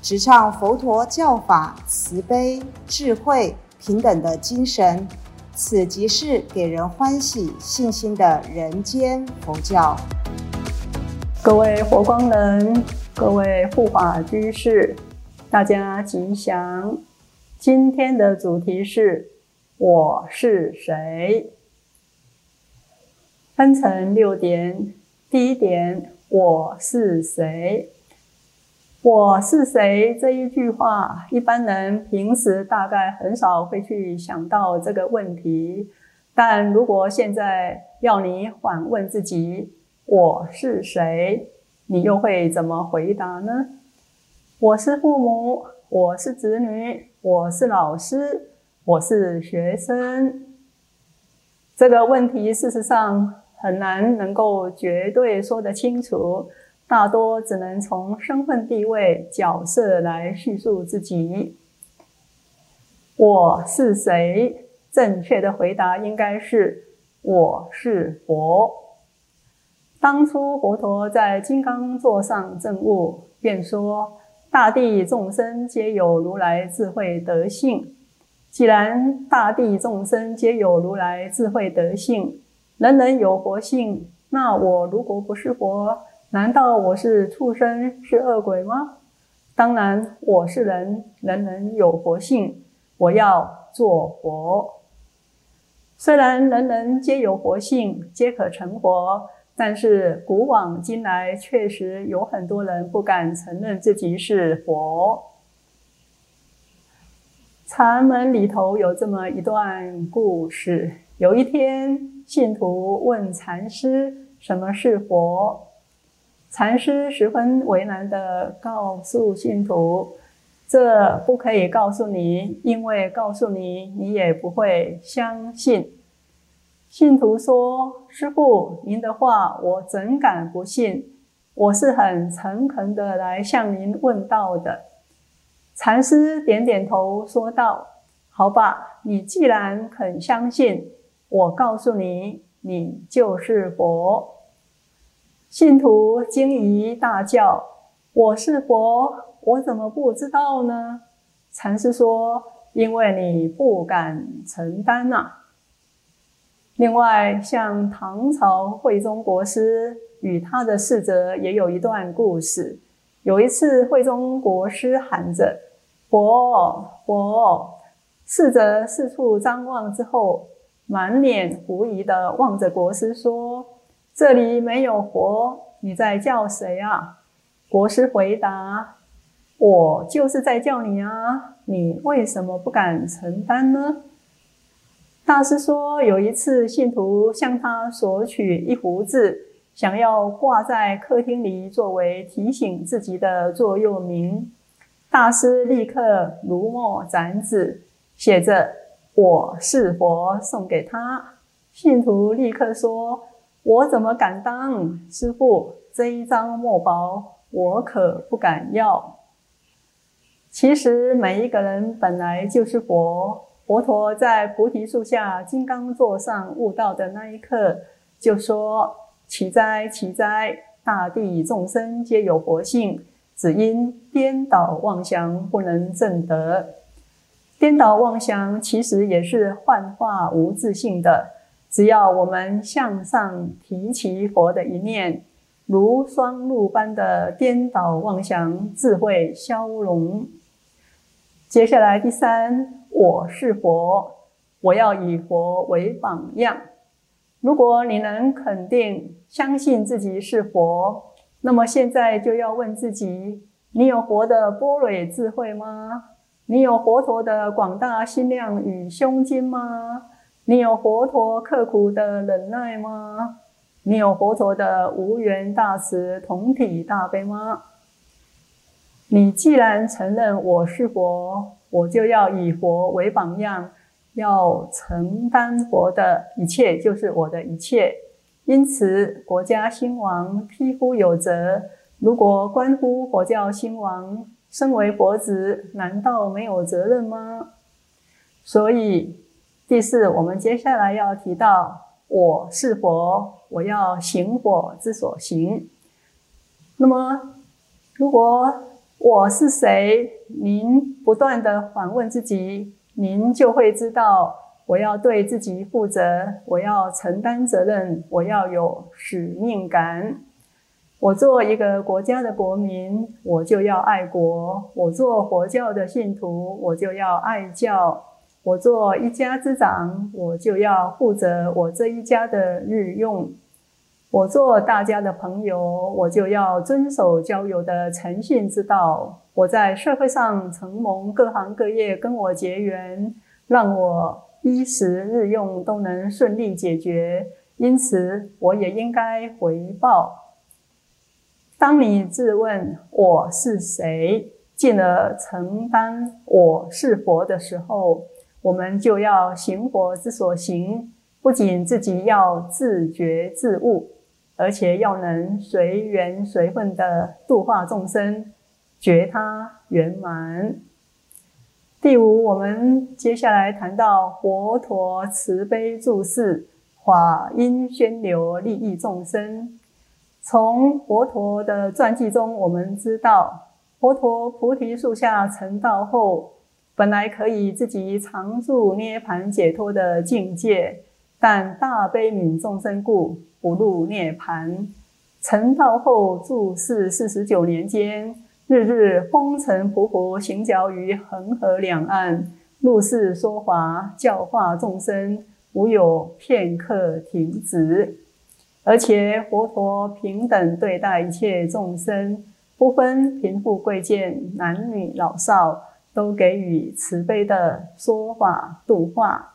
直唱佛陀教法慈悲、智慧、平等的精神。此即是给人欢喜、信心的人间佛教。各位佛光人，各位护法居士，大家吉祥。今天的主题是。我是谁？分成六点。第一点，我是谁？我是谁这一句话，一般人平时大概很少会去想到这个问题。但如果现在要你反问自己，我是谁？你又会怎么回答呢？我是父母，我是子女，我是老师。我是学生，这个问题事实上很难能够绝对说得清楚，大多只能从身份地位、角色来叙述自己。我是谁？正确的回答应该是我是佛。当初佛陀在金刚座上证悟，便说：“大地众生皆有如来智慧德性。”既然大地众生皆有如来智慧德性，人人有佛性，那我如果不是佛，难道我是畜生是恶鬼吗？当然，我是人，人人有佛性，我要做佛。虽然人人皆有佛性，皆可成佛，但是古往今来，确实有很多人不敢承认自己是佛。禅门里头有这么一段故事：有一天，信徒问禅师什么是佛，禅师十分为难地告诉信徒：“这不可以告诉你，因为告诉你，你也不会相信。”信徒说：“师父，您的话我怎敢不信？我是很诚恳的来向您问道的。”禅师点点头，说道：“好吧，你既然肯相信，我告诉你，你就是佛。”信徒惊疑大叫：“我是佛，我怎么不知道呢？”禅师说：“因为你不敢承担呐。”另外，像唐朝慧忠国师与他的侍者也有一段故事。有一次，慧忠国师喊着。佛佛，侍者四处张望之后，满脸狐疑的望着国师说：“这里没有佛，你在叫谁啊？”国师回答：“我就是在叫你啊，你为什么不敢承担呢？”大师说：“有一次，信徒向他索取一幅字，想要挂在客厅里，作为提醒自己的座右铭。”大师立刻如墨展纸，写着“我是佛”，送给他。信徒立刻说：“我怎么敢当？师父，这一张墨宝我可不敢要。”其实每一个人本来就是佛。佛陀在菩提树下金刚座上悟道的那一刻，就说：“奇哉，奇哉！大地众生皆有佛性。”只因颠倒妄想不能证得，颠倒妄想其实也是幻化无自性的。只要我们向上提起佛的一念，如双露般的颠倒妄想自会消融。接下来第三，我是佛，我要以佛为榜样。如果你能肯定相信自己是佛。那么现在就要问自己：你有佛的波蕊智慧吗？你有佛陀的广大心量与胸襟吗？你有佛陀刻苦的忍耐吗？你有佛陀的无缘大慈同体大悲吗？你既然承认我是佛，我就要以佛为榜样，要承担佛的一切，就是我的一切。因此，国家兴亡，匹夫有责。如果关乎佛教兴亡，身为佛子，难道没有责任吗？所以，第四，我们接下来要提到，我是佛，我要行我之所行。那么，如果我是谁？您不断的反问自己，您就会知道，我要对自己负责，我要承担责任，我要有使命感。我做一个国家的国民，我就要爱国；我做佛教的信徒，我就要爱教；我做一家之长，我就要负责我这一家的日用。我做大家的朋友，我就要遵守交友的诚信之道。我在社会上承蒙各行各业跟我结缘，让我衣食日用都能顺利解决，因此我也应该回报。当你自问我是谁，进而承担我是佛的时候，我们就要行佛之所行，不仅自己要自觉自悟。而且要能随缘随分的度化众生，觉他圆满。第五，我们接下来谈到佛陀慈悲注释，法音宣流，利益众生。从佛陀的传记中，我们知道，佛陀菩提树下成道后，本来可以自己常住涅盘解脱的境界，但大悲悯众生故。不入涅盘，成道后住世四十九年间，日日风尘仆仆行脚于恒河两岸，入世说法，教化众生，无有片刻停止。而且佛陀平等对待一切众生，不分贫富贵贱、男女老少，都给予慈悲的说法度化。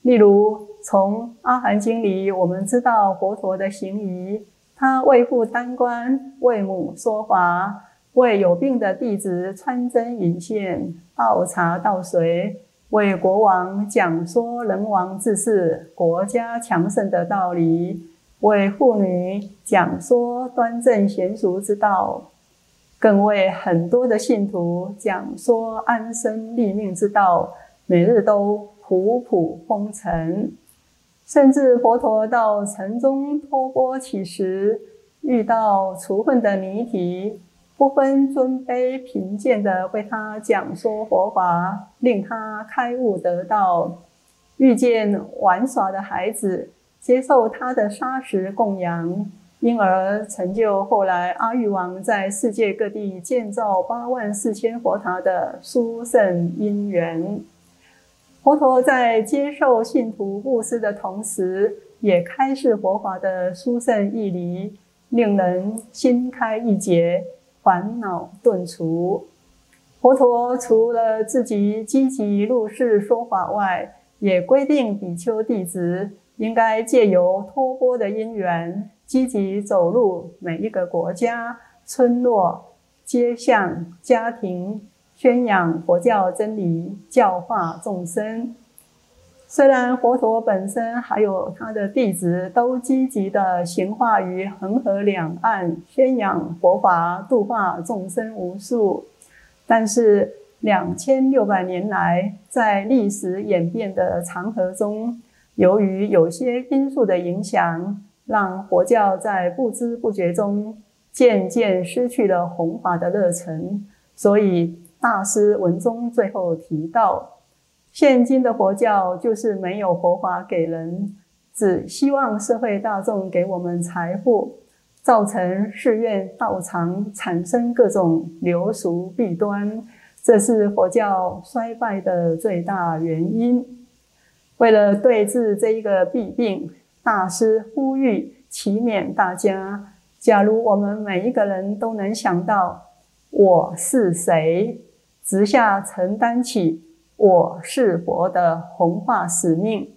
例如，从《阿含经》里，我们知道佛陀的行仪：他为父当官，为母说法，为有病的弟子穿针引线、倒茶倒水，为国王讲说人王治世、国家强盛的道理，为妇女讲说端正贤淑之道，更为很多的信徒讲说安身立命之道，每日都。普普风尘，甚至佛陀到城中托钵乞食，遇到除粪的谜题，不分尊卑贫贱的为他讲说佛法，令他开悟得道；遇见玩耍的孩子，接受他的砂石供养，因而成就后来阿育王在世界各地建造八万四千佛塔的殊胜因缘。佛陀在接受信徒布施的同时，也开示佛法的殊胜义理，令人心开意解，烦恼顿除。佛陀除了自己积极入世说法外，也规定比丘弟子应该借由托钵的因缘，积极走入每一个国家、村落、街巷、家庭。宣扬佛教真理，教化众生。虽然佛陀本身还有他的弟子都积极的行化于恒河两岸，宣扬佛法，度化众生无数，但是两千六百年来，在历史演变的长河中，由于有些因素的影响，让佛教在不知不觉中渐渐失去了弘法的热忱，所以。大师文中最后提到，现今的佛教就是没有佛法给人，只希望社会大众给我们财富，造成寺院道场产生各种流俗弊端，这是佛教衰败的最大原因。为了对治这一个弊病，大师呼吁祈勉大家：假如我们每一个人都能想到我是谁。直下承担起我是佛的弘化使命，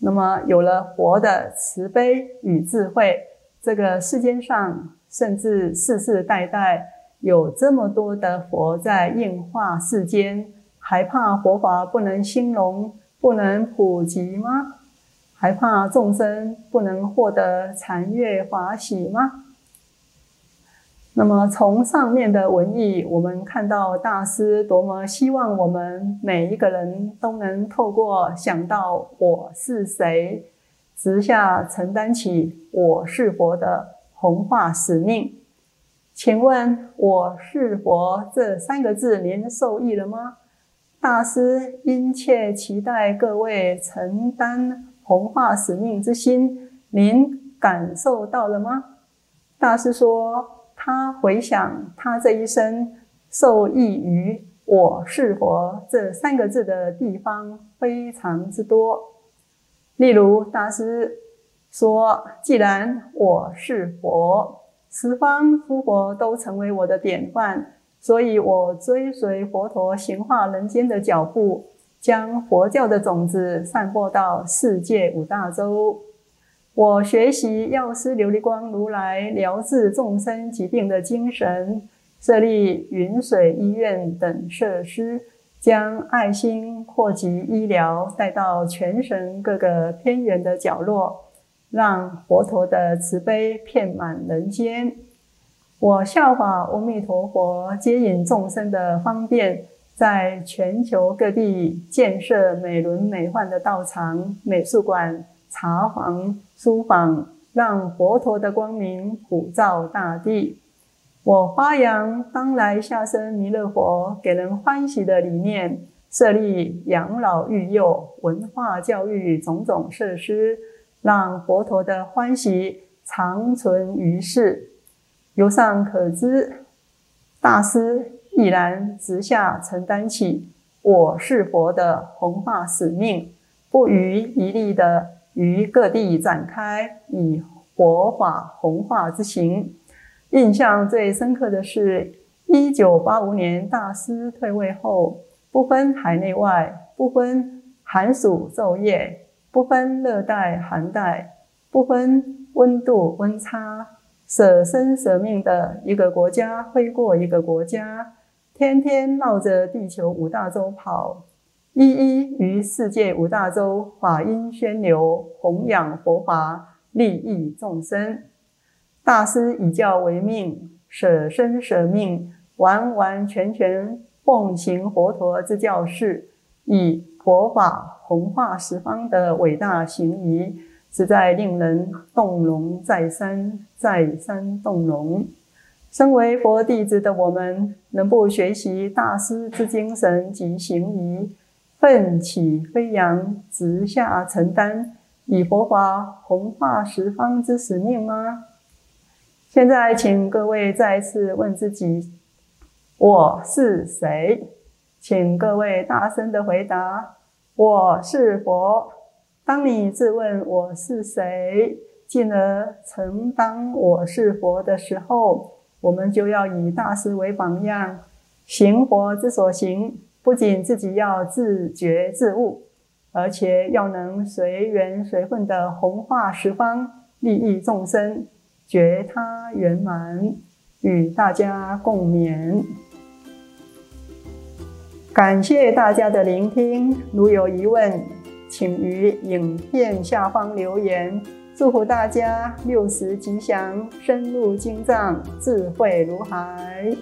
那么有了佛的慈悲与智慧，这个世间上甚至世世代代有这么多的佛在应化世间，还怕佛法不能兴隆、不能普及吗？还怕众生不能获得禅悦法喜吗？那么从上面的文意，我们看到大师多么希望我们每一个人都能透过想到我是谁，直下承担起我是佛的弘化使命。请问我是佛这三个字，您受益了吗？大师殷切期待各位承担弘化使命之心，您感受到了吗？大师说，他回想他这一生受益于“我是佛”这三个字的地方非常之多。例如，大师说：“既然我是佛。”十方诸佛都成为我的典范，所以我追随佛陀行化人间的脚步，将佛教的种子散播到世界五大洲。我学习药师琉璃光如来疗治众生疾病的精神，设立云水医院等设施，将爱心扩及医疗，带到全省各个偏远的角落。让佛陀的慈悲遍满人间。我效法阿弥陀佛接引众生的方便，在全球各地建设美轮美奂的道场、美术馆、茶房、书房，让佛陀的光明普照大地。我发扬当来下生弥勒佛给人欢喜的理念，设立养老育幼、文化教育种种设施。让佛陀的欢喜长存于世。由上可知，大师毅然直下承担起“我是佛”的弘化使命，不遗余力的于各地展开以佛法弘化之行。印象最深刻的是，一九八五年大师退位后，不分海内外，不分寒暑昼夜。不分热带寒带，不分温度温差，舍生舍命的一个国家飞过一个国家，天天绕着地球五大洲跑，一一于世界五大洲法音宣流，弘扬佛法，利益众生。大师以教为命，舍生舍命，完完全全奉行佛陀之教示，以佛法。弘化十方的伟大行仪，实在令人动容再三，再三动容。身为佛弟子的我们，能不学习大师之精神及行仪，奋起飞扬，直下承担，以佛法弘化十方之使命吗？现在，请各位再次问自己：我是谁？请各位大声的回答。我是佛。当你自问我是谁，进而承担我是佛的时候，我们就要以大师为榜样，行佛之所行。不仅自己要自觉自悟，而且要能随缘随分的弘化十方，利益众生，觉他圆满，与大家共勉。感谢大家的聆听，如有疑问，请于影片下方留言。祝福大家六十吉祥，深入经藏，智慧如海。